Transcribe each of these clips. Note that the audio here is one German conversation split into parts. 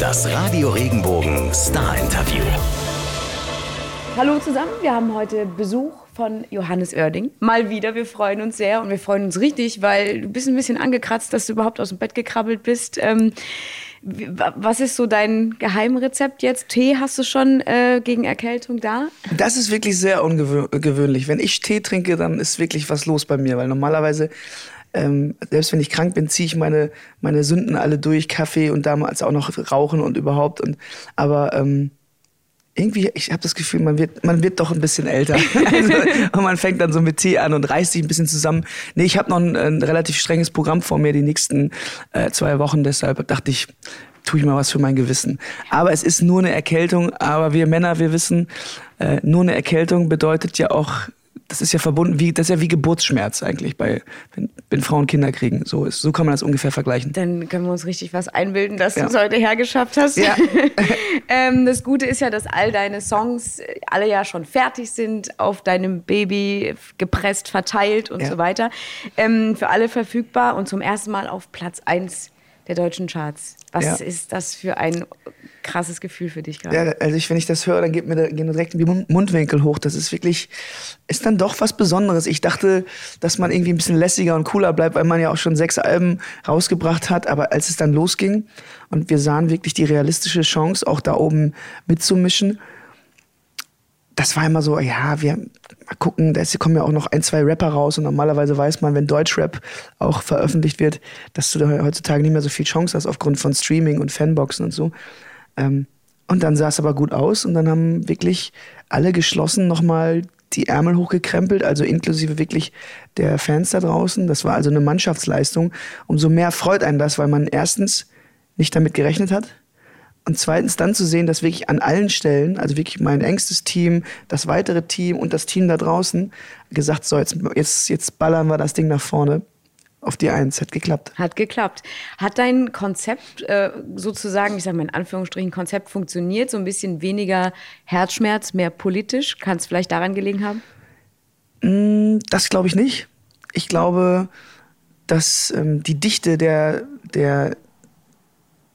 Das Radio Regenbogen Star Interview. Hallo zusammen, wir haben heute Besuch von Johannes Oerding. Mal wieder, wir freuen uns sehr und wir freuen uns richtig, weil du bist ein bisschen angekratzt, dass du überhaupt aus dem Bett gekrabbelt bist. Ähm, was ist so dein Geheimrezept jetzt? Tee hast du schon äh, gegen Erkältung da? Das ist wirklich sehr ungewöhnlich. Wenn ich Tee trinke, dann ist wirklich was los bei mir, weil normalerweise ähm, selbst wenn ich krank bin, ziehe ich meine, meine Sünden alle durch, Kaffee und damals auch noch Rauchen und überhaupt. Und, aber ähm, irgendwie, ich habe das Gefühl, man wird, man wird doch ein bisschen älter. also, und man fängt dann so mit Tee an und reißt sich ein bisschen zusammen. Nee, ich habe noch ein, ein, relativ strenges Programm vor mir die nächsten äh, zwei Wochen. Deshalb dachte ich, tue ich mal was für mein Gewissen. Aber es ist nur eine Erkältung. Aber wir Männer, wir wissen, äh, nur eine Erkältung bedeutet ja auch das ist ja verbunden wie, das ist ja wie Geburtsschmerz eigentlich bei, wenn, wenn Frauen Kinder kriegen. So ist, so kann man das ungefähr vergleichen. Dann können wir uns richtig was einbilden, dass ja. du es heute hergeschafft hast. Ja. ähm, das Gute ist ja, dass all deine Songs äh, alle ja schon fertig sind, auf deinem Baby gepresst, verteilt und ja. so weiter. Ähm, für alle verfügbar und zum ersten Mal auf Platz 1 der deutschen Charts. Was ja. ist das für ein krasses Gefühl für dich gerade? Ja, also ich, wenn ich das höre, dann geht mir da, gehen direkt die Mundwinkel hoch. Das ist wirklich, ist dann doch was Besonderes. Ich dachte, dass man irgendwie ein bisschen lässiger und cooler bleibt, weil man ja auch schon sechs Alben rausgebracht hat. Aber als es dann losging und wir sahen wirklich die realistische Chance, auch da oben mitzumischen, das war immer so, ja, wir mal gucken, da kommen ja auch noch ein, zwei Rapper raus und normalerweise weiß man, wenn Deutschrap auch veröffentlicht wird, dass du da heutzutage nicht mehr so viel Chance hast aufgrund von Streaming und Fanboxen und so. Ähm, und dann sah es aber gut aus und dann haben wirklich alle geschlossen nochmal die Ärmel hochgekrempelt, also inklusive wirklich der Fans da draußen. Das war also eine Mannschaftsleistung. Umso mehr freut einen das, weil man erstens nicht damit gerechnet hat und zweitens dann zu sehen, dass wirklich an allen Stellen, also wirklich mein engstes Team, das weitere Team und das Team da draußen gesagt, so jetzt, jetzt, jetzt ballern wir das Ding nach vorne auf die Eins. Hat geklappt. Hat geklappt. Hat dein Konzept äh, sozusagen, ich sage mal in Anführungsstrichen, Konzept funktioniert? So ein bisschen weniger Herzschmerz, mehr politisch? Kann es vielleicht daran gelegen haben? Mm, das glaube ich nicht. Ich glaube, dass ähm, die Dichte der, der,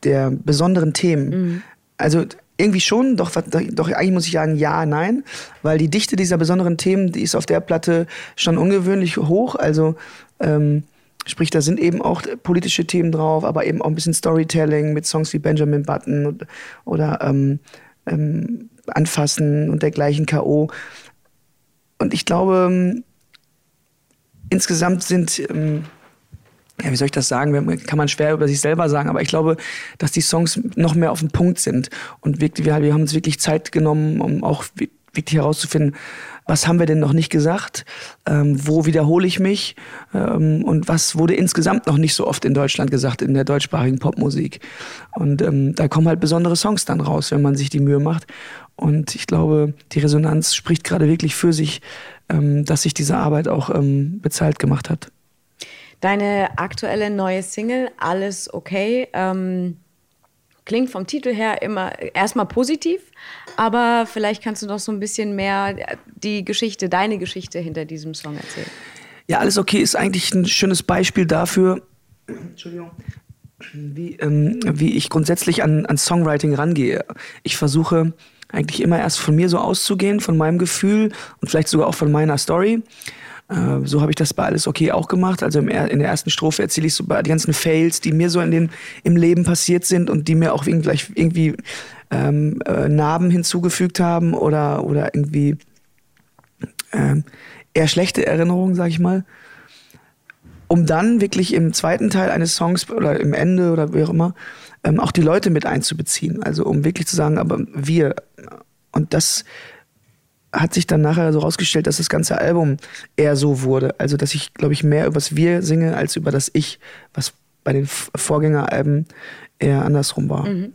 der besonderen Themen. Mhm. Also irgendwie schon, doch, doch eigentlich muss ich sagen, ja, nein, weil die Dichte dieser besonderen Themen, die ist auf der Platte schon ungewöhnlich hoch. Also ähm, sprich, da sind eben auch politische Themen drauf, aber eben auch ein bisschen Storytelling mit Songs wie Benjamin Button oder, oder ähm, ähm, Anfassen und dergleichen K.O. Und ich glaube, ähm, insgesamt sind ähm, ja, wie soll ich das sagen? Kann man schwer über sich selber sagen, aber ich glaube, dass die Songs noch mehr auf den Punkt sind. Und wirklich, wir, haben uns wirklich Zeit genommen, um auch wirklich herauszufinden, was haben wir denn noch nicht gesagt, ähm, wo wiederhole ich mich ähm, und was wurde insgesamt noch nicht so oft in Deutschland gesagt, in der deutschsprachigen Popmusik. Und ähm, da kommen halt besondere Songs dann raus, wenn man sich die Mühe macht. Und ich glaube, die Resonanz spricht gerade wirklich für sich, ähm, dass sich diese Arbeit auch ähm, bezahlt gemacht hat. Deine aktuelle neue Single, Alles okay, ähm, klingt vom Titel her immer erstmal positiv, aber vielleicht kannst du noch so ein bisschen mehr die Geschichte, deine Geschichte hinter diesem Song erzählen. Ja, Alles okay ist eigentlich ein schönes Beispiel dafür, Entschuldigung, wie, ähm, wie ich grundsätzlich an, an Songwriting rangehe. Ich versuche eigentlich immer erst von mir so auszugehen, von meinem Gefühl und vielleicht sogar auch von meiner Story. Äh, so habe ich das bei Alles Okay auch gemacht. Also in der ersten Strophe erzähle ich so die ganzen Fails, die mir so in den, im Leben passiert sind und die mir auch irgendwie, irgendwie ähm, äh, Narben hinzugefügt haben oder, oder irgendwie ähm, eher schlechte Erinnerungen, sag ich mal. Um dann wirklich im zweiten Teil eines Songs oder im Ende oder wie auch immer ähm, auch die Leute mit einzubeziehen. Also um wirklich zu sagen, aber wir. Und das hat sich dann nachher so rausgestellt, dass das ganze Album eher so wurde. Also, dass ich, glaube ich, mehr über das Wir singe als über das Ich, was bei den Vorgängeralben eher andersrum war. Mhm.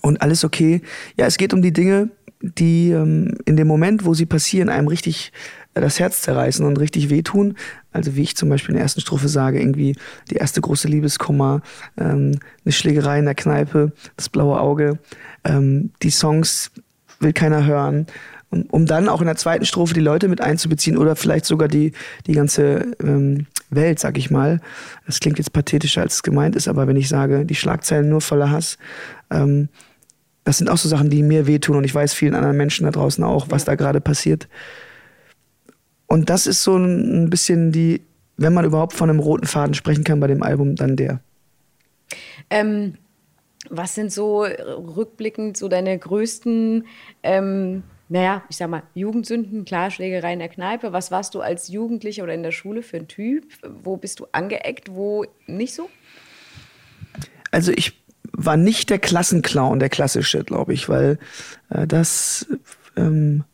Und alles okay. Ja, es geht um die Dinge, die ähm, in dem Moment, wo sie passieren, einem richtig äh, das Herz zerreißen und richtig wehtun. Also wie ich zum Beispiel in der ersten Strophe sage, irgendwie die erste große Liebeskummer, ähm, eine Schlägerei in der Kneipe, das blaue Auge, ähm, die Songs will keiner hören um, um dann auch in der zweiten Strophe die Leute mit einzubeziehen oder vielleicht sogar die, die ganze ähm, Welt, sag ich mal. Das klingt jetzt pathetischer, als es gemeint ist, aber wenn ich sage, die Schlagzeilen nur voller Hass, ähm, das sind auch so Sachen, die mir wehtun und ich weiß vielen anderen Menschen da draußen auch, was da gerade passiert. Und das ist so ein bisschen die, wenn man überhaupt von einem roten Faden sprechen kann bei dem Album, dann der. Ähm, was sind so rückblickend so deine größten, ähm, naja, ich sag mal, Jugendsünden, klar, Schlägerei in der Kneipe. Was warst du als Jugendlicher oder in der Schule für ein Typ? Wo bist du angeeckt, wo nicht so? Also ich war nicht der Klassenclown, der klassische, glaube ich, weil äh, das ähm,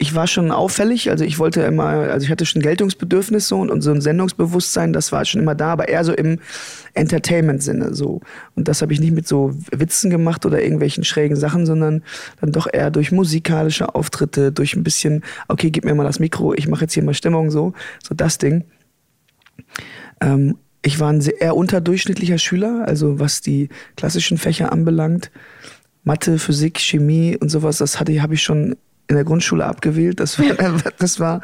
ich war schon auffällig, also ich wollte immer, also ich hatte schon Geltungsbedürfnis so und, und so ein Sendungsbewusstsein, das war schon immer da, aber eher so im Entertainment-Sinne so. Und das habe ich nicht mit so Witzen gemacht oder irgendwelchen schrägen Sachen, sondern dann doch eher durch musikalische Auftritte, durch ein bisschen, okay, gib mir mal das Mikro, ich mache jetzt hier mal Stimmung so, so das Ding. Ähm, ich war ein sehr, eher unterdurchschnittlicher Schüler, also was die klassischen Fächer anbelangt. Mathe, Physik, Chemie und sowas, das hatte, habe ich schon in der Grundschule abgewählt. Das war, das war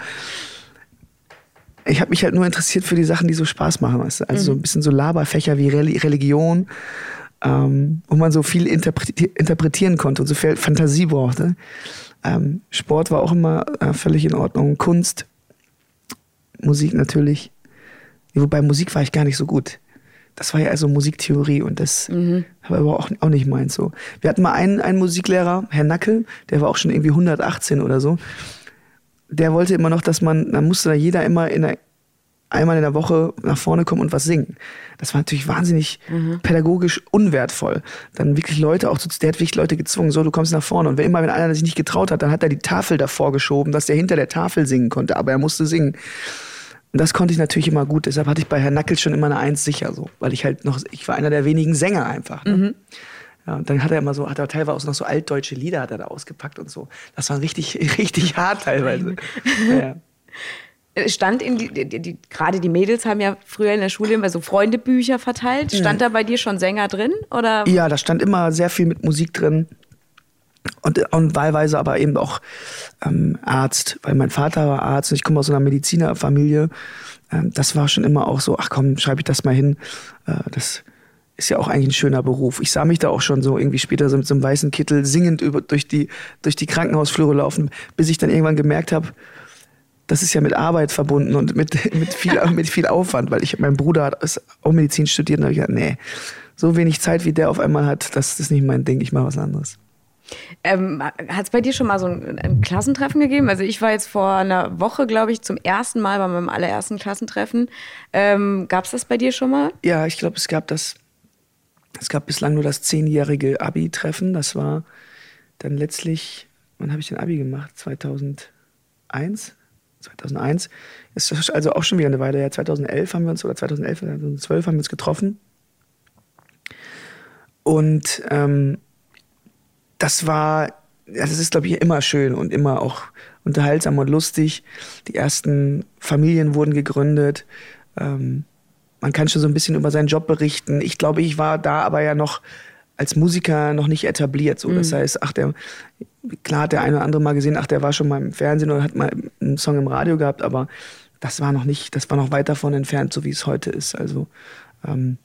ich habe mich halt nur interessiert für die Sachen, die so Spaß machen. Weißt du? Also mhm. so ein bisschen so Laberfächer wie Religion, ähm, wo man so viel interpretieren konnte und so viel Fantasie brauchte. Ähm, Sport war auch immer äh, völlig in Ordnung. Kunst, Musik natürlich. Wobei Musik war ich gar nicht so gut. Das war ja also Musiktheorie und das mhm. war aber auch, auch nicht meins so. Wir hatten mal einen, einen Musiklehrer, Herr Nackel, der war auch schon irgendwie 118 oder so. Der wollte immer noch, dass man, da musste da jeder immer in der, einmal in der Woche nach vorne kommen und was singen. Das war natürlich wahnsinnig mhm. pädagogisch unwertvoll. Dann wirklich Leute auch, der hat wirklich Leute gezwungen, so, du kommst nach vorne. Und wenn immer, wenn einer sich nicht getraut hat, dann hat er die Tafel davor geschoben, dass der hinter der Tafel singen konnte, aber er musste singen. Und das konnte ich natürlich immer gut. Deshalb hatte ich bei Herrn Nackel schon immer eine Eins sicher, so. Weil ich halt noch, ich war einer der wenigen Sänger einfach. Ne? Mhm. Ja, und dann hat er immer so, hat er teilweise auch noch so altdeutsche Lieder hat er da ausgepackt und so. Das war richtig, richtig hart teilweise. ja. Stand in die, die, die, gerade die Mädels haben ja früher in der Schule immer so Freundebücher verteilt. Stand mhm. da bei dir schon Sänger drin? Oder? Ja, da stand immer sehr viel mit Musik drin und, und wahlweise aber eben auch ähm, Arzt, weil mein Vater war Arzt und ich komme aus einer Medizinerfamilie. Ähm, das war schon immer auch so, ach komm, schreibe ich das mal hin. Äh, das ist ja auch eigentlich ein schöner Beruf. Ich sah mich da auch schon so irgendwie später so mit so einem weißen Kittel singend über, durch, die, durch die Krankenhausflure laufen, bis ich dann irgendwann gemerkt habe, das ist ja mit Arbeit verbunden und mit, mit, viel, mit viel Aufwand, weil ich, mein Bruder hat auch Medizin studiert und habe ich gesagt, nee, so wenig Zeit wie der auf einmal hat, das ist nicht mein Ding, ich mache was anderes. Ähm, Hat es bei dir schon mal so ein, ein, Klassentreffen gegeben? Also ich war jetzt vor einer Woche, glaube ich, zum ersten Mal bei meinem allerersten Klassentreffen. Ähm, gab es das bei dir schon mal? Ja, ich glaube, es gab das. Es gab bislang nur das zehnjährige Abi-Treffen. Das war dann letztlich, wann habe ich den Abi gemacht? 2001? 2001. Ist also auch schon wieder eine Weile her. 2011 haben wir uns, oder 2011, 2012 haben wir uns getroffen. Und ähm, das war, das ist, glaube ich, immer schön und immer auch unterhaltsam und lustig. Die ersten Familien wurden gegründet. Ähm, man kann schon so ein bisschen über seinen Job berichten. Ich glaube, ich war da aber ja noch als Musiker noch nicht etabliert. So. Das mhm. heißt, ach, der, klar hat der eine oder andere mal gesehen, ach, der war schon mal im Fernsehen oder hat mal einen Song im Radio gehabt, aber das war noch nicht, das war noch weit davon entfernt, so wie es heute ist. Also ähm,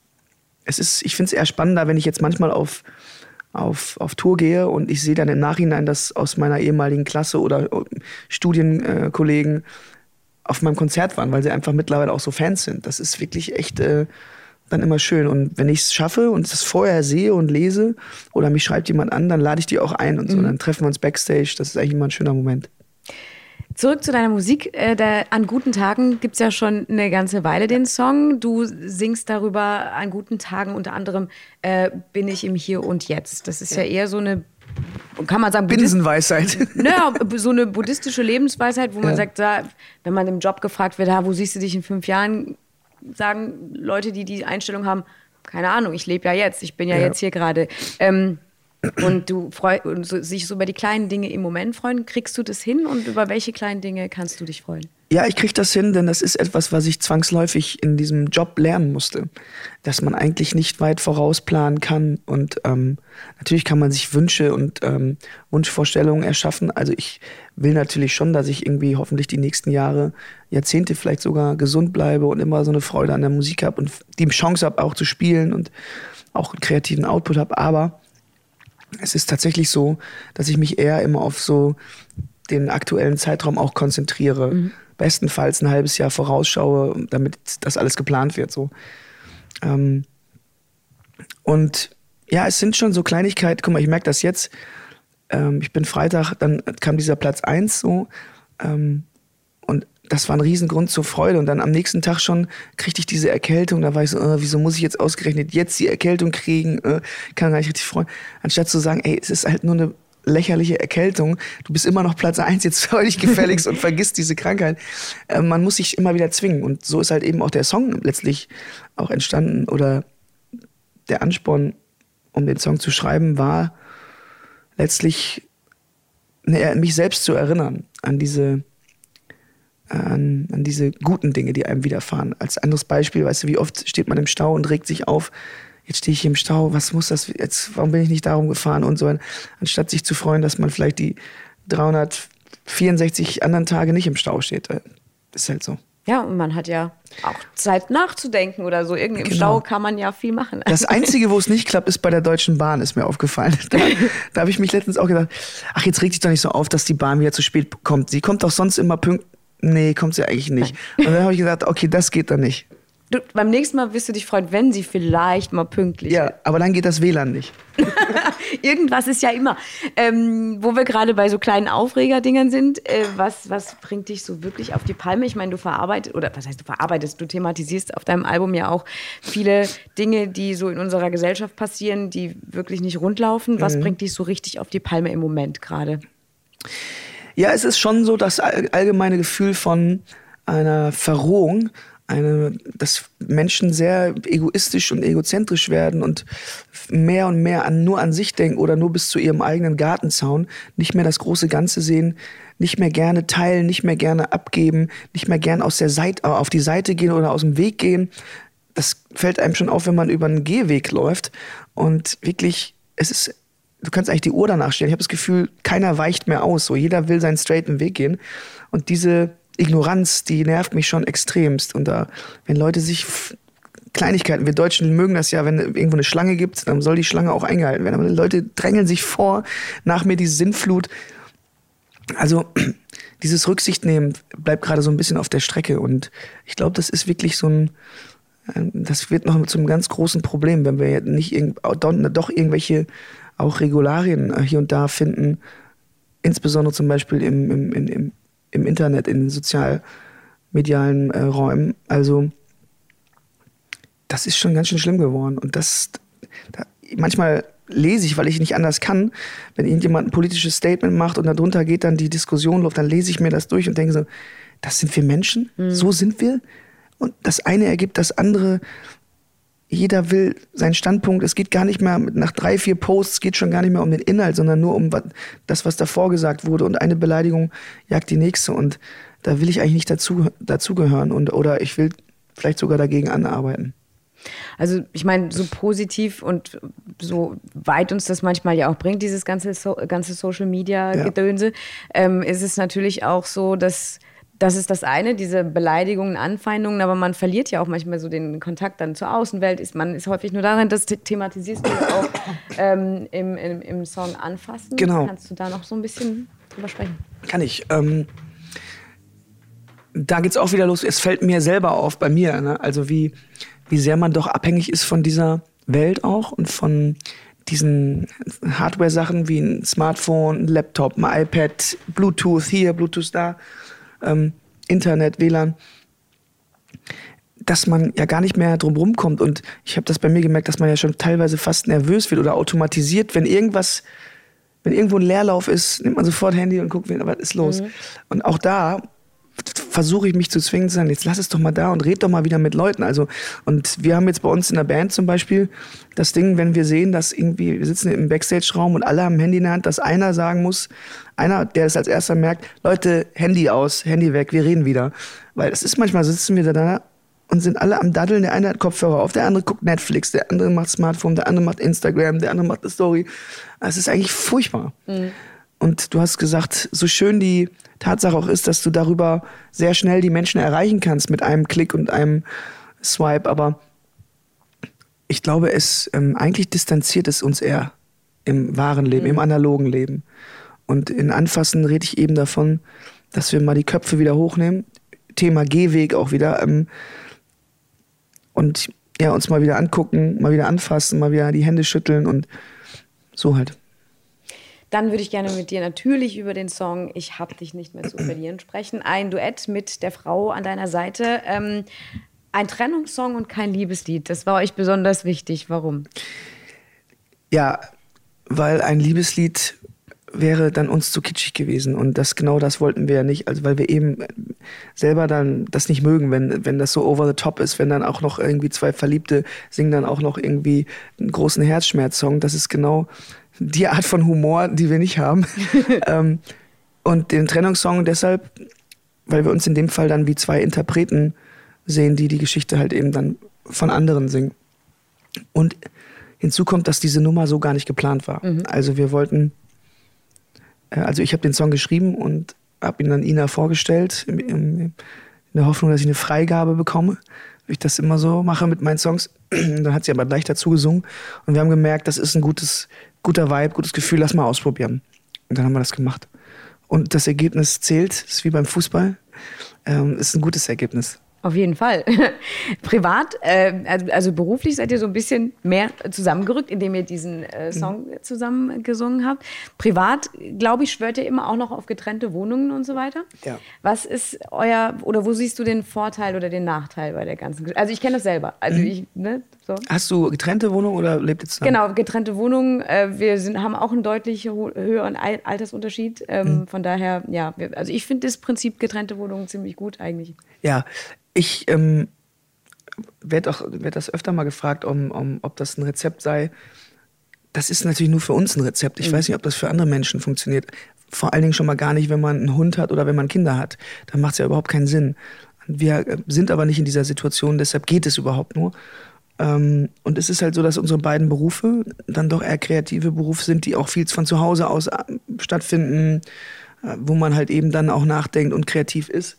es ist, ich finde es eher spannender, wenn ich jetzt manchmal auf auf, auf Tour gehe und ich sehe dann im Nachhinein, dass aus meiner ehemaligen Klasse oder äh, Studienkollegen auf meinem Konzert waren, weil sie einfach mittlerweile auch so Fans sind. Das ist wirklich echt äh, dann immer schön. Und wenn ich es schaffe und es vorher sehe und lese oder mich schreibt jemand an, dann lade ich die auch ein und so. Mhm. Dann treffen wir uns backstage. Das ist eigentlich immer ein schöner Moment. Zurück zu deiner Musik. Äh, der, an guten Tagen gibt es ja schon eine ganze Weile den Song. Du singst darüber an guten Tagen unter anderem äh, Bin ich im Hier und Jetzt. Das ist ja, ja eher so eine kann man sagen, Binsenweisheit. Naja, so eine buddhistische Lebensweisheit, wo man ja. sagt, da, wenn man im Job gefragt wird, wo siehst du dich in fünf Jahren, sagen Leute, die die Einstellung haben, keine Ahnung, ich lebe ja jetzt, ich bin ja, ja. jetzt hier gerade. Ähm, und du freu, und so, sich so über die kleinen Dinge im Moment freuen, kriegst du das hin und über welche kleinen Dinge kannst du dich freuen? Ja, ich kriege das hin, denn das ist etwas, was ich zwangsläufig in diesem Job lernen musste. Dass man eigentlich nicht weit vorausplanen kann. Und ähm, natürlich kann man sich Wünsche und ähm, Wunschvorstellungen erschaffen. Also ich will natürlich schon, dass ich irgendwie hoffentlich die nächsten Jahre, Jahrzehnte vielleicht sogar gesund bleibe und immer so eine Freude an der Musik habe und die Chance habe, auch zu spielen und auch einen kreativen Output habe. Aber es ist tatsächlich so, dass ich mich eher immer auf so den aktuellen Zeitraum auch konzentriere. Mhm bestenfalls ein halbes Jahr vorausschaue, damit das alles geplant wird. So. Ähm, und ja, es sind schon so Kleinigkeiten. Guck mal, ich merke das jetzt. Ähm, ich bin Freitag, dann kam dieser Platz 1 so. Ähm, das war ein Riesengrund zur Freude. Und dann am nächsten Tag schon kriegte ich diese Erkältung. Da war ich so, äh, wieso muss ich jetzt ausgerechnet jetzt die Erkältung kriegen? Äh, kann gar nicht richtig freuen. Anstatt zu sagen, ey, es ist halt nur eine lächerliche Erkältung. Du bist immer noch Platz eins, jetzt freu dich gefälligst und vergiss diese Krankheit. Äh, man muss sich immer wieder zwingen. Und so ist halt eben auch der Song letztlich auch entstanden. Oder der Ansporn, um den Song zu schreiben, war letztlich ne, mich selbst zu erinnern an diese, an, an diese guten Dinge, die einem widerfahren. Als anderes Beispiel, weißt du, wie oft steht man im Stau und regt sich auf, jetzt stehe ich hier im Stau, was muss das jetzt, warum bin ich nicht darum gefahren und so, anstatt sich zu freuen, dass man vielleicht die 364 anderen Tage nicht im Stau steht. Ist halt so. Ja, und man hat ja auch Zeit nachzudenken oder so. Irgendwie im genau. Stau kann man ja viel machen. Das Einzige, wo es nicht klappt, ist bei der Deutschen Bahn, ist mir aufgefallen. Da, da habe ich mich letztens auch gedacht, ach, jetzt regt sich doch nicht so auf, dass die Bahn wieder zu spät kommt. Sie kommt doch sonst immer pünktlich. Nee, kommt sie eigentlich nicht. Und dann habe ich gesagt, okay, das geht dann nicht. Du, beim nächsten Mal wirst du dich freuen, wenn sie vielleicht mal pünktlich Ja, aber dann geht das WLAN nicht. Irgendwas ist ja immer. Ähm, wo wir gerade bei so kleinen Aufregerdingern sind, äh, was, was bringt dich so wirklich auf die Palme? Ich meine, du verarbeitest, oder was heißt du verarbeitest, du thematisierst auf deinem Album ja auch viele Dinge, die so in unserer Gesellschaft passieren, die wirklich nicht rundlaufen. Was mhm. bringt dich so richtig auf die Palme im Moment gerade? Ja, es ist schon so das allgemeine Gefühl von einer Verrohung eine, dass Menschen sehr egoistisch und egozentrisch werden und mehr und mehr an, nur an sich denken oder nur bis zu ihrem eigenen Gartenzaun, nicht mehr das große Ganze sehen, nicht mehr gerne teilen, nicht mehr gerne abgeben, nicht mehr gerne aus der Seite, auf die Seite gehen oder aus dem Weg gehen. Das fällt einem schon auf, wenn man über einen Gehweg läuft und wirklich, es ist du kannst eigentlich die Uhr danach stellen. Ich habe das Gefühl, keiner weicht mehr aus. So jeder will seinen straighten Weg gehen. Und diese Ignoranz, die nervt mich schon extremst. Und da, wenn Leute sich Kleinigkeiten, wir Deutschen mögen das ja, wenn irgendwo eine Schlange gibt, dann soll die Schlange auch eingehalten werden. Aber Leute drängeln sich vor, nach mir die Sinnflut. Also dieses Rücksicht nehmen bleibt gerade so ein bisschen auf der Strecke. Und ich glaube, das ist wirklich so ein, äh, das wird noch zu einem ganz großen Problem, wenn wir nicht irgend, doch irgendwelche auch Regularien hier und da finden, insbesondere zum Beispiel im, im, im, im Internet, in den sozialmedialen äh, Räumen. Also das ist schon ganz schön schlimm geworden. Und das, da, manchmal lese ich, weil ich nicht anders kann, wenn irgendjemand ein politisches Statement macht und darunter geht dann die Diskussion läuft, dann lese ich mir das durch und denke so, das sind wir Menschen, mhm. so sind wir. Und das eine ergibt das andere jeder will seinen Standpunkt. Es geht gar nicht mehr nach drei, vier Posts, geht schon gar nicht mehr um den Inhalt, sondern nur um das, was davor gesagt wurde. Und eine Beleidigung jagt die nächste. Und da will ich eigentlich nicht dazu, dazugehören. Und, oder ich will vielleicht sogar dagegen anarbeiten. Also ich meine, so positiv und so weit uns das manchmal ja auch bringt, dieses ganze, so ganze Social Media Gedönse, ja. ähm, ist es natürlich auch so, dass das ist das eine, diese Beleidigungen, Anfeindungen, aber man verliert ja auch manchmal so den Kontakt dann zur Außenwelt. Ist, man ist häufig nur darin, das thematisierst du auch ähm, im, im, im, Song Anfassen. Genau. Kannst du da noch so ein bisschen drüber sprechen? Kann ich. Ähm, da es auch wieder los. Es fällt mir selber auf, bei mir, ne? also wie, wie sehr man doch abhängig ist von dieser Welt auch und von diesen Hardware-Sachen wie ein Smartphone, ein Laptop, ein iPad, Bluetooth hier, Bluetooth da ähm, Internet, WLAN, dass man ja gar nicht mehr drum rumkommt. Und ich habe das bei mir gemerkt, dass man ja schon teilweise fast nervös wird oder automatisiert, wenn irgendwas, wenn irgendwo ein Leerlauf ist, nimmt man sofort Handy und guckt, was ist los. Mhm. Und auch da versuche ich mich zu zwingen zu sagen, jetzt lass es doch mal da und red doch mal wieder mit Leuten. Also, und wir haben jetzt bei uns in der Band zum Beispiel das Ding, wenn wir sehen, dass irgendwie, wir sitzen im Backstage-Raum und alle haben ein Handy in der Hand, dass einer sagen muss, einer, der es als erster merkt, Leute, Handy aus, Handy weg, wir reden wieder. Weil es ist manchmal, sitzen wir da und sind alle am Daddeln. Der eine hat Kopfhörer auf, der andere guckt Netflix, der andere macht Smartphone, der andere macht Instagram, der andere macht eine Story. Es ist eigentlich furchtbar. Mhm. Und du hast gesagt, so schön die Tatsache auch ist, dass du darüber sehr schnell die Menschen erreichen kannst mit einem Klick und einem Swipe. Aber ich glaube, es ähm, eigentlich distanziert es uns eher im wahren Leben, mhm. im analogen Leben. Und in Anfassen rede ich eben davon, dass wir mal die Köpfe wieder hochnehmen. Thema Gehweg auch wieder. Ähm, und ja, uns mal wieder angucken, mal wieder anfassen, mal wieder die Hände schütteln und so halt. Dann würde ich gerne mit dir natürlich über den Song Ich hab dich nicht mehr zu verlieren sprechen. Ein Duett mit der Frau an deiner Seite. Ähm, ein Trennungssong und kein Liebeslied. Das war euch besonders wichtig. Warum? Ja, weil ein Liebeslied wäre dann uns zu kitschig gewesen und das genau das wollten wir ja nicht, also weil wir eben selber dann das nicht mögen, wenn wenn das so over the top ist, wenn dann auch noch irgendwie zwei Verliebte singen dann auch noch irgendwie einen großen Herzschmerzsong, das ist genau die Art von Humor, die wir nicht haben. ähm, und den Trennungssong deshalb, weil wir uns in dem Fall dann wie zwei Interpreten sehen, die die Geschichte halt eben dann von anderen singen. Und hinzu kommt, dass diese Nummer so gar nicht geplant war. Mhm. Also wir wollten, also ich habe den Song geschrieben und habe ihn dann Ina vorgestellt, in, der Hoffnung, dass ich eine Freigabe bekomme ich das immer so mache mit meinen Songs. dann hat sie aber gleich dazu gesungen und wir haben gemerkt, das ist ein gutes, guter Vibe, gutes Gefühl, lass mal ausprobieren. Und dann haben wir das gemacht. Und das Ergebnis zählt, ist wie beim Fußball, ähm, ist ein gutes Ergebnis. Auf jeden Fall. Privat, äh, also, beruflich seid ihr so ein bisschen mehr zusammengerückt, indem ihr diesen äh, Song mhm. zusammen gesungen habt. Privat, glaube ich, schwört ihr immer auch noch auf getrennte Wohnungen und so weiter. Ja. Was ist euer, oder wo siehst du den Vorteil oder den Nachteil bei der ganzen Geschichte? Also ich kenne das selber. Also mhm. ich, ne, so. Hast du getrennte Wohnungen oder lebt ihr zusammen? Genau, getrennte Wohnungen. Äh, wir sind, haben auch einen deutlich höheren Altersunterschied. Ähm, mhm. Von daher, ja, wir, also ich finde das Prinzip getrennte Wohnungen ziemlich gut eigentlich. Ja, ich ähm, werde werd das öfter mal gefragt, um, um, ob das ein Rezept sei. Das ist natürlich nur für uns ein Rezept. Ich mhm. weiß nicht, ob das für andere Menschen funktioniert. Vor allen Dingen schon mal gar nicht, wenn man einen Hund hat oder wenn man Kinder hat. Dann macht es ja überhaupt keinen Sinn. Wir äh, sind aber nicht in dieser Situation, deshalb geht es überhaupt nur. Ähm, und es ist halt so, dass unsere beiden Berufe dann doch eher kreative Berufe sind, die auch viel von zu Hause aus äh, stattfinden, äh, wo man halt eben dann auch nachdenkt und kreativ ist.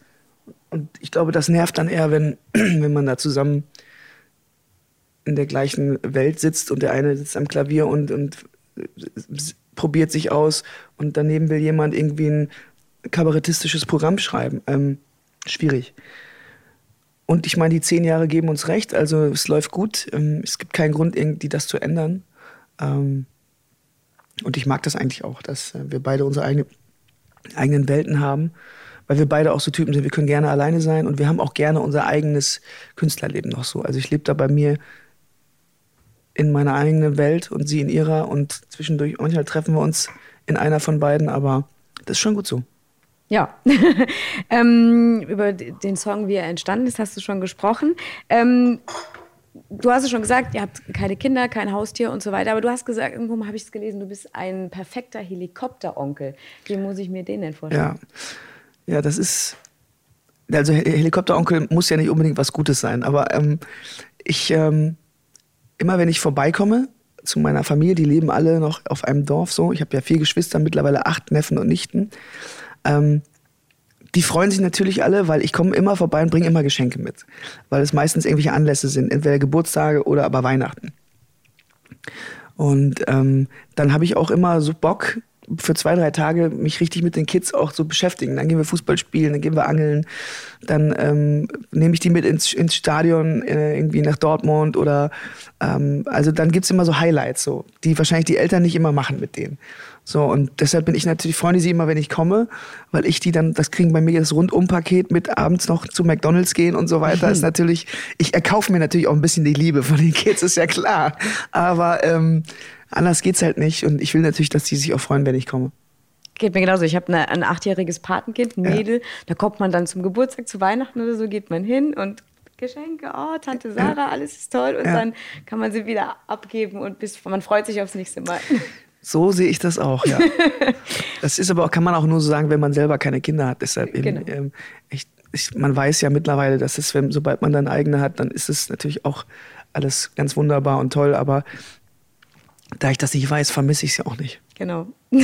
Und ich glaube, das nervt dann eher, wenn, wenn man da zusammen in der gleichen Welt sitzt und der eine sitzt am Klavier und, und probiert sich aus und daneben will jemand irgendwie ein kabarettistisches Programm schreiben. Ähm, schwierig. Und ich meine, die zehn Jahre geben uns recht, also es läuft gut. Ähm, es gibt keinen Grund, irgendwie das zu ändern. Ähm, und ich mag das eigentlich auch, dass äh, wir beide unsere eigene, eigenen Welten haben weil wir beide auch so Typen sind, wir können gerne alleine sein und wir haben auch gerne unser eigenes Künstlerleben noch so. Also ich lebe da bei mir in meiner eigenen Welt und sie in ihrer und zwischendurch, manchmal treffen wir uns in einer von beiden, aber das ist schon gut so. Ja, ähm, über den Song, wie er entstanden ist, hast du schon gesprochen. Ähm, du hast es schon gesagt, ihr habt keine Kinder, kein Haustier und so weiter, aber du hast gesagt, irgendwo habe ich es gelesen, du bist ein perfekter Helikopteronkel. Wie muss ich mir den denn vorstellen? Ja. Ja, das ist. Also Helikopteronkel muss ja nicht unbedingt was Gutes sein, aber ähm, ich ähm, immer wenn ich vorbeikomme zu meiner Familie, die leben alle noch auf einem Dorf so. Ich habe ja vier Geschwister, mittlerweile acht Neffen und Nichten. Ähm, die freuen sich natürlich alle, weil ich komme immer vorbei und bringe immer Geschenke mit, weil es meistens irgendwelche Anlässe sind, entweder Geburtstage oder aber Weihnachten. Und ähm, dann habe ich auch immer so Bock, für zwei, drei Tage mich richtig mit den Kids auch so beschäftigen. Dann gehen wir Fußball spielen, dann gehen wir angeln, dann ähm, nehme ich die mit ins, ins Stadion, äh, irgendwie nach Dortmund oder ähm, also dann gibt's immer so Highlights, so, die wahrscheinlich die Eltern nicht immer machen mit denen. So, und deshalb bin ich natürlich, freuen die sich immer, wenn ich komme, weil ich die dann, das kriegen bei mir das Rundumpaket mit abends noch zu McDonalds gehen und so weiter, ist natürlich, ich erkaufe mir natürlich auch ein bisschen die Liebe von den Kids, ist ja klar. Aber ähm, anders geht's halt nicht und ich will natürlich, dass die sich auch freuen, wenn ich komme. Geht mir genauso. Ich habe ein achtjähriges Patenkind, ein Mädel. Ja. Da kommt man dann zum Geburtstag, zu Weihnachten oder so, geht man hin und Geschenke, oh, Tante Sarah, alles ist toll. Und ja. dann kann man sie wieder abgeben und bis, man freut sich aufs nächste Mal. So sehe ich das auch, ja. das ist aber auch, kann man auch nur so sagen, wenn man selber keine Kinder hat. Deshalb eben, genau. ähm, ich, ich, man weiß ja mittlerweile, dass es, wenn, sobald man dann eigene hat, dann ist es natürlich auch alles ganz wunderbar und toll. Aber da ich das nicht weiß, vermisse ich es ja auch nicht. Genau.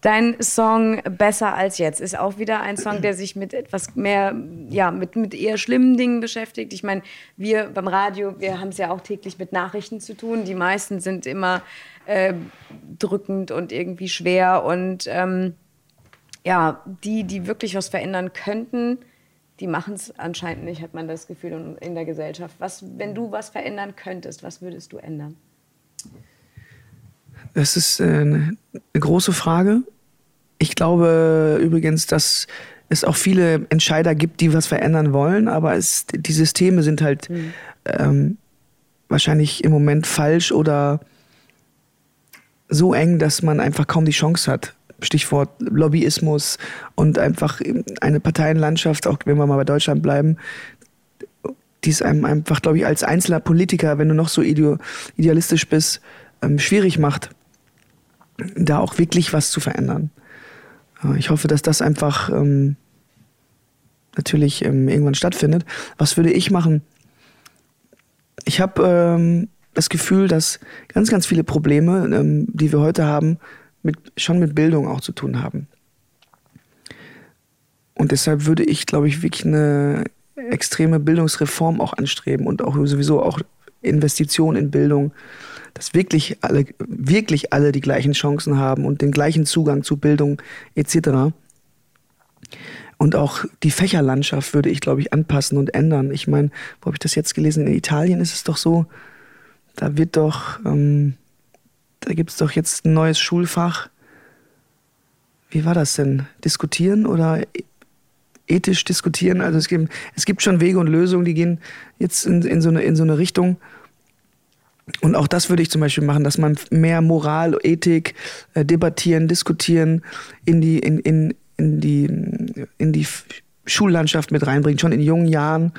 Dein Song Besser als jetzt ist auch wieder ein Song, der sich mit etwas mehr, ja, mit, mit eher schlimmen Dingen beschäftigt. Ich meine, wir beim Radio, wir haben es ja auch täglich mit Nachrichten zu tun. Die meisten sind immer äh, drückend und irgendwie schwer. Und ähm, ja, die, die wirklich was verändern könnten, die machen es anscheinend nicht, hat man das Gefühl in der Gesellschaft. Was, wenn du was verändern könntest, was würdest du ändern? Das ist äh, eine große Frage. Ich glaube übrigens, dass es auch viele Entscheider gibt, die was verändern wollen, aber es, die Systeme sind halt mhm. ähm, wahrscheinlich im Moment falsch oder so eng, dass man einfach kaum die Chance hat. Stichwort Lobbyismus und einfach eine Parteienlandschaft, auch wenn wir mal bei Deutschland bleiben, die es einem einfach, glaube ich, als einzelner Politiker, wenn du noch so idealistisch bist, ähm, schwierig macht, da auch wirklich was zu verändern. Ich hoffe, dass das einfach ähm, natürlich ähm, irgendwann stattfindet. Was würde ich machen? Ich habe das Gefühl, dass ganz, ganz viele Probleme, ähm, die wir heute haben, mit, schon mit Bildung auch zu tun haben. Und deshalb würde ich, glaube ich, wirklich eine extreme Bildungsreform auch anstreben und auch sowieso auch Investitionen in Bildung dass wirklich alle, wirklich alle die gleichen Chancen haben und den gleichen Zugang zu Bildung etc. Und auch die Fächerlandschaft würde ich, glaube ich, anpassen und ändern. Ich meine, wo habe ich das jetzt gelesen? In Italien ist es doch so, da wird doch, ähm, da gibt es doch jetzt ein neues Schulfach. Wie war das denn? Diskutieren oder ethisch diskutieren? Also es gibt, es gibt schon Wege und Lösungen, die gehen jetzt in, in, so, eine, in so eine Richtung, und auch das würde ich zum Beispiel machen, dass man mehr Moral, Ethik, äh, debattieren, diskutieren in die, in, in, in die, in die Schullandschaft mit reinbringt, schon in jungen Jahren.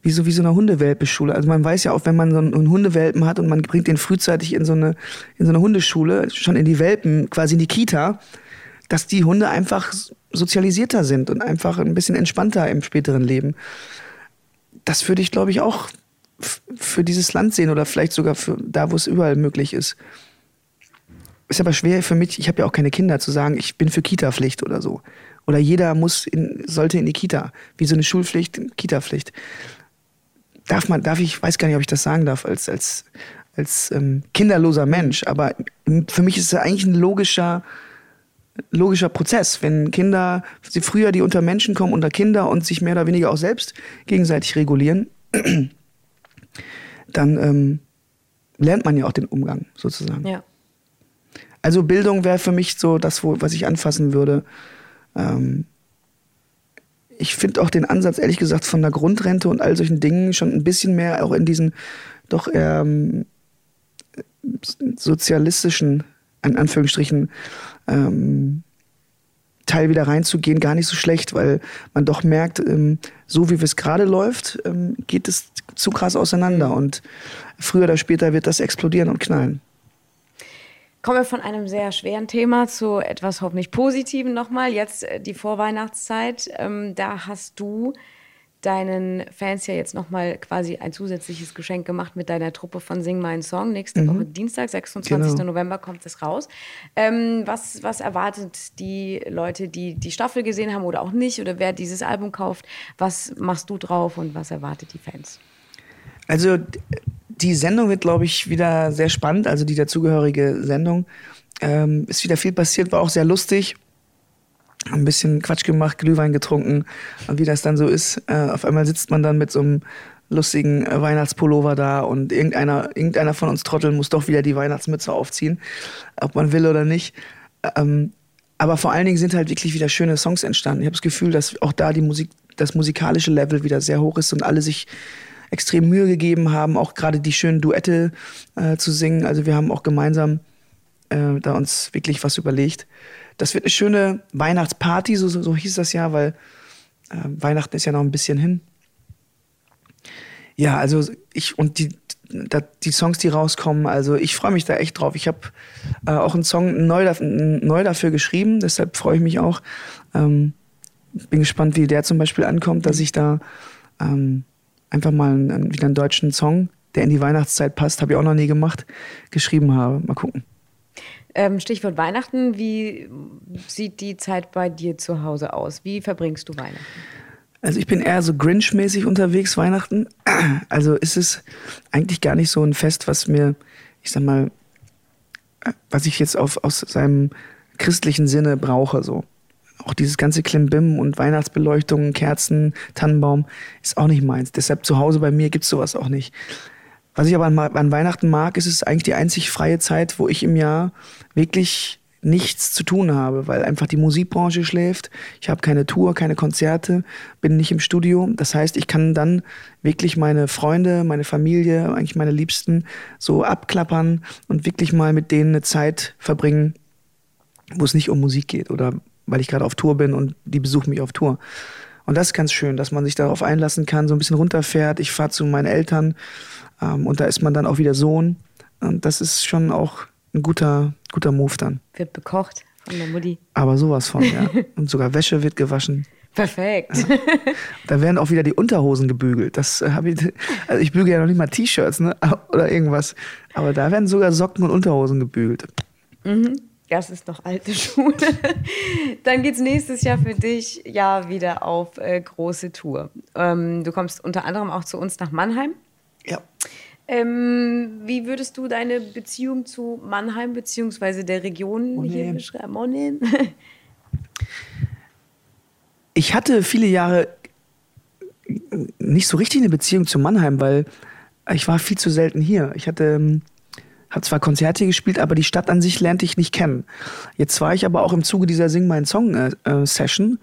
Wie so, wie so eine Hundewelpeschule. Also man weiß ja auch, wenn man so einen Hundewelpen hat und man bringt den frühzeitig in so eine, in so eine Hundeschule, schon in die Welpen, quasi in die Kita, dass die Hunde einfach sozialisierter sind und einfach ein bisschen entspannter im späteren Leben. Das würde ich, glaube ich, auch für dieses Land sehen oder vielleicht sogar für da, wo es überall möglich ist. Ist aber schwer für mich, ich habe ja auch keine Kinder, zu sagen, ich bin für Kita-Pflicht oder so. Oder jeder muss in, sollte in die Kita. Wie so eine Schulpflicht, Kita-Pflicht. Darf man, darf ich, weiß gar nicht, ob ich das sagen darf, als, als, als ähm, kinderloser Mensch. Aber für mich ist es eigentlich ein logischer, logischer Prozess. Wenn Kinder, sie früher, die unter Menschen kommen, unter Kinder und sich mehr oder weniger auch selbst gegenseitig regulieren, dann ähm, lernt man ja auch den Umgang sozusagen. Ja. Also Bildung wäre für mich so das, wo, was ich anfassen würde. Ähm, ich finde auch den Ansatz, ehrlich gesagt, von der Grundrente und all solchen Dingen schon ein bisschen mehr auch in diesen doch ähm, sozialistischen, in Anführungsstrichen, ähm, Teil wieder reinzugehen, gar nicht so schlecht, weil man doch merkt, ähm, so wie es gerade läuft, ähm, geht es zu krass auseinander und früher oder später wird das explodieren und knallen. Kommen wir von einem sehr schweren Thema zu etwas hoffentlich Positiven nochmal. Jetzt äh, die Vorweihnachtszeit. Ähm, da hast du deinen Fans ja jetzt nochmal quasi ein zusätzliches Geschenk gemacht mit deiner Truppe von Sing meinen Song. Nächste mhm. Woche Dienstag, 26. Genau. November kommt es raus. Ähm, was, was erwartet die Leute, die die Staffel gesehen haben oder auch nicht oder wer dieses Album kauft? Was machst du drauf und was erwartet die Fans? Also die Sendung wird, glaube ich, wieder sehr spannend, also die dazugehörige Sendung. Ähm, ist wieder viel passiert, war auch sehr lustig ein bisschen Quatsch gemacht, Glühwein getrunken und wie das dann so ist. Äh, auf einmal sitzt man dann mit so einem lustigen äh, Weihnachtspullover da und irgendeiner, irgendeiner von uns Trotteln muss doch wieder die Weihnachtsmütze aufziehen, ob man will oder nicht. Ähm, aber vor allen Dingen sind halt wirklich wieder schöne Songs entstanden. Ich habe das Gefühl, dass auch da die Musik, das musikalische Level wieder sehr hoch ist und alle sich extrem Mühe gegeben haben, auch gerade die schönen Duette äh, zu singen. Also wir haben auch gemeinsam äh, da uns wirklich was überlegt das wird eine schöne Weihnachtsparty, so, so, so hieß das ja, weil äh, Weihnachten ist ja noch ein bisschen hin. Ja, also ich und die, die Songs, die rauskommen, also ich freue mich da echt drauf. Ich habe äh, auch einen Song neu, neu, dafür geschrieben, deshalb freue ich mich auch. Ähm, bin gespannt, wie der zum Beispiel ankommt, dass ich da ähm, einfach mal einen, wieder einen deutschen Song, der in die Weihnachtszeit passt, habe ich auch noch nie gemacht, geschrieben habe. Mal gucken. Ähm, Stichwort Weihnachten, wie sieht die Zeit bei dir zu Hause aus? Wie verbringst du Weihnachten? Also ich bin eher so Grinch-mäßig unterwegs Weihnachten. Also ist es eigentlich gar nicht so ein Fest, was mir, ich sag mal, was ich jetzt auf, aus seinem christlichen Sinne brauche. So. Auch dieses ganze Klimbim und Weihnachtsbeleuchtung, Kerzen, Tannenbaum ist auch nicht meins. Deshalb zu Hause bei mir gibt's sowas auch nicht. Was ich aber an, an Weihnachten mag, ist es eigentlich die einzig freie Zeit, wo ich im Jahr wirklich nichts zu tun habe, weil einfach die Musikbranche schläft. Ich habe keine Tour, keine Konzerte, bin nicht im Studio. Das heißt, ich kann dann wirklich meine Freunde, meine Familie, eigentlich meine Liebsten so abklappern und wirklich mal mit denen eine Zeit verbringen, wo es nicht um Musik geht oder weil ich gerade auf Tour bin und die besuchen mich auf Tour. Und das ist ganz schön, dass man sich darauf einlassen kann, so ein bisschen runterfährt. Ich fahre zu meinen Eltern ähm, und da ist man dann auch wieder Sohn. Und das ist schon auch ein guter, guter Move dann. Wird bekocht von der Mutti. Aber sowas von, ja. Und sogar Wäsche wird gewaschen. Perfekt. Ja. Da werden auch wieder die Unterhosen gebügelt. Das äh, habe ich, also ich bügele ja noch nicht mal T-Shirts, ne? Oder irgendwas. Aber da werden sogar Socken und Unterhosen gebügelt. Mhm. Das ist doch alte Schule. Dann geht es nächstes Jahr für dich ja wieder auf äh, große Tour. Ähm, du kommst unter anderem auch zu uns nach Mannheim. Ja. Ähm, wie würdest du deine Beziehung zu Mannheim bzw. der Region Monem. hier beschreiben? Monem. ich hatte viele Jahre nicht so richtig eine Beziehung zu Mannheim, weil ich war viel zu selten hier. Ich hatte ähm, habe zwar Konzerte gespielt, aber die Stadt an sich lernte ich nicht kennen. Jetzt war ich aber auch im Zuge dieser Sing mein Song äh, äh, Session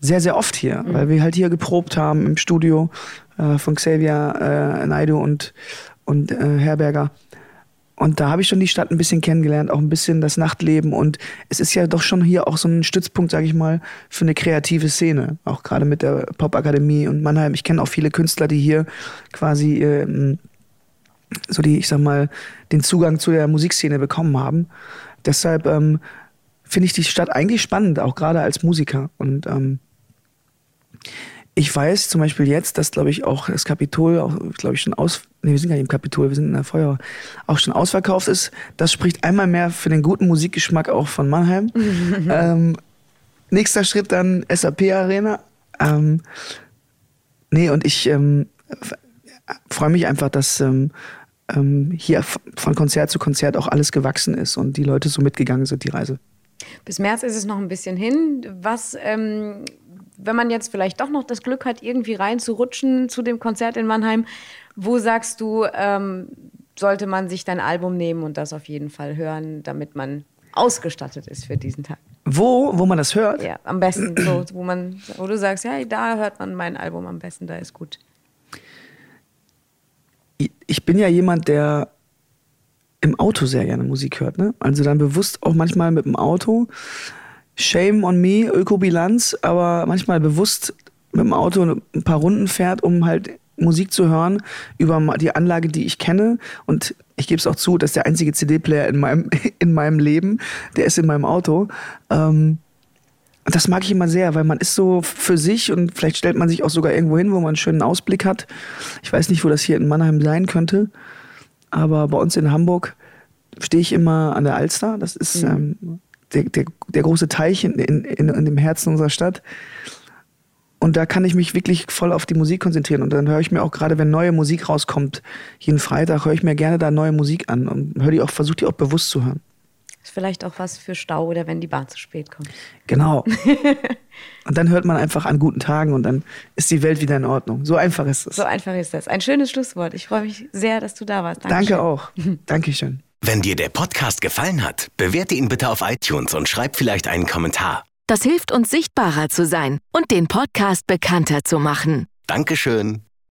sehr, sehr oft hier, mhm. weil wir halt hier geprobt haben im Studio äh, von Xavier äh, Naidu und, und äh, Herberger. Und da habe ich schon die Stadt ein bisschen kennengelernt, auch ein bisschen das Nachtleben. Und es ist ja doch schon hier auch so ein Stützpunkt, sage ich mal, für eine kreative Szene. Auch gerade mit der Popakademie und Mannheim. Ich kenne auch viele Künstler, die hier quasi äh, so die, ich sag mal, den Zugang zu der Musikszene bekommen haben. Deshalb ähm, finde ich die Stadt eigentlich spannend, auch gerade als Musiker. Und ähm, ich weiß zum Beispiel jetzt, dass, glaube ich, auch das Kapitol, auch, glaube ich, schon aus, nee, wir sind gar nicht im Kapitol, wir sind in der Feuer, auch schon ausverkauft ist. Das spricht einmal mehr für den guten Musikgeschmack auch von Mannheim. ähm, nächster Schritt dann SAP Arena. Ähm, nee, und ich ähm, freue mich einfach, dass ähm, ähm, hier von Konzert zu Konzert auch alles gewachsen ist und die Leute so mitgegangen sind, die Reise. Bis März ist es noch ein bisschen hin. Was, ähm, wenn man jetzt vielleicht doch noch das Glück hat, irgendwie reinzurutschen zu dem Konzert in Mannheim, wo sagst du, ähm, sollte man sich dein Album nehmen und das auf jeden Fall hören, damit man ausgestattet ist für diesen Tag? Wo, wo man das hört? Ja, am besten so, wo man, wo du sagst, ja, da hört man mein Album am besten, da ist gut ich bin ja jemand, der im Auto sehr gerne Musik hört. Ne? Also dann bewusst auch manchmal mit dem Auto. Shame on me, Ökobilanz, aber manchmal bewusst mit dem Auto ein paar Runden fährt, um halt Musik zu hören über die Anlage, die ich kenne. Und ich gebe es auch zu, dass der einzige CD-Player in meinem, in meinem Leben, der ist in meinem Auto. Ähm, das mag ich immer sehr, weil man ist so für sich und vielleicht stellt man sich auch sogar irgendwo hin, wo man einen schönen Ausblick hat. Ich weiß nicht, wo das hier in Mannheim sein könnte, aber bei uns in Hamburg stehe ich immer an der Alster. Das ist mhm. ähm, der, der, der, große Teich in, in, in, dem Herzen unserer Stadt. Und da kann ich mich wirklich voll auf die Musik konzentrieren. Und dann höre ich mir auch gerade, wenn neue Musik rauskommt, jeden Freitag höre ich mir gerne da neue Musik an und höre die auch, versuche die auch bewusst zu hören. Ist vielleicht auch was für Stau oder wenn die Bahn zu spät kommt. Genau. und dann hört man einfach an guten Tagen und dann ist die Welt wieder in Ordnung. So einfach ist es. So einfach ist das. Ein schönes Schlusswort. Ich freue mich sehr, dass du da warst. Dankeschön. Danke auch. Dankeschön. Wenn dir der Podcast gefallen hat, bewerte ihn bitte auf iTunes und schreib vielleicht einen Kommentar. Das hilft uns sichtbarer zu sein und den Podcast bekannter zu machen. Dankeschön.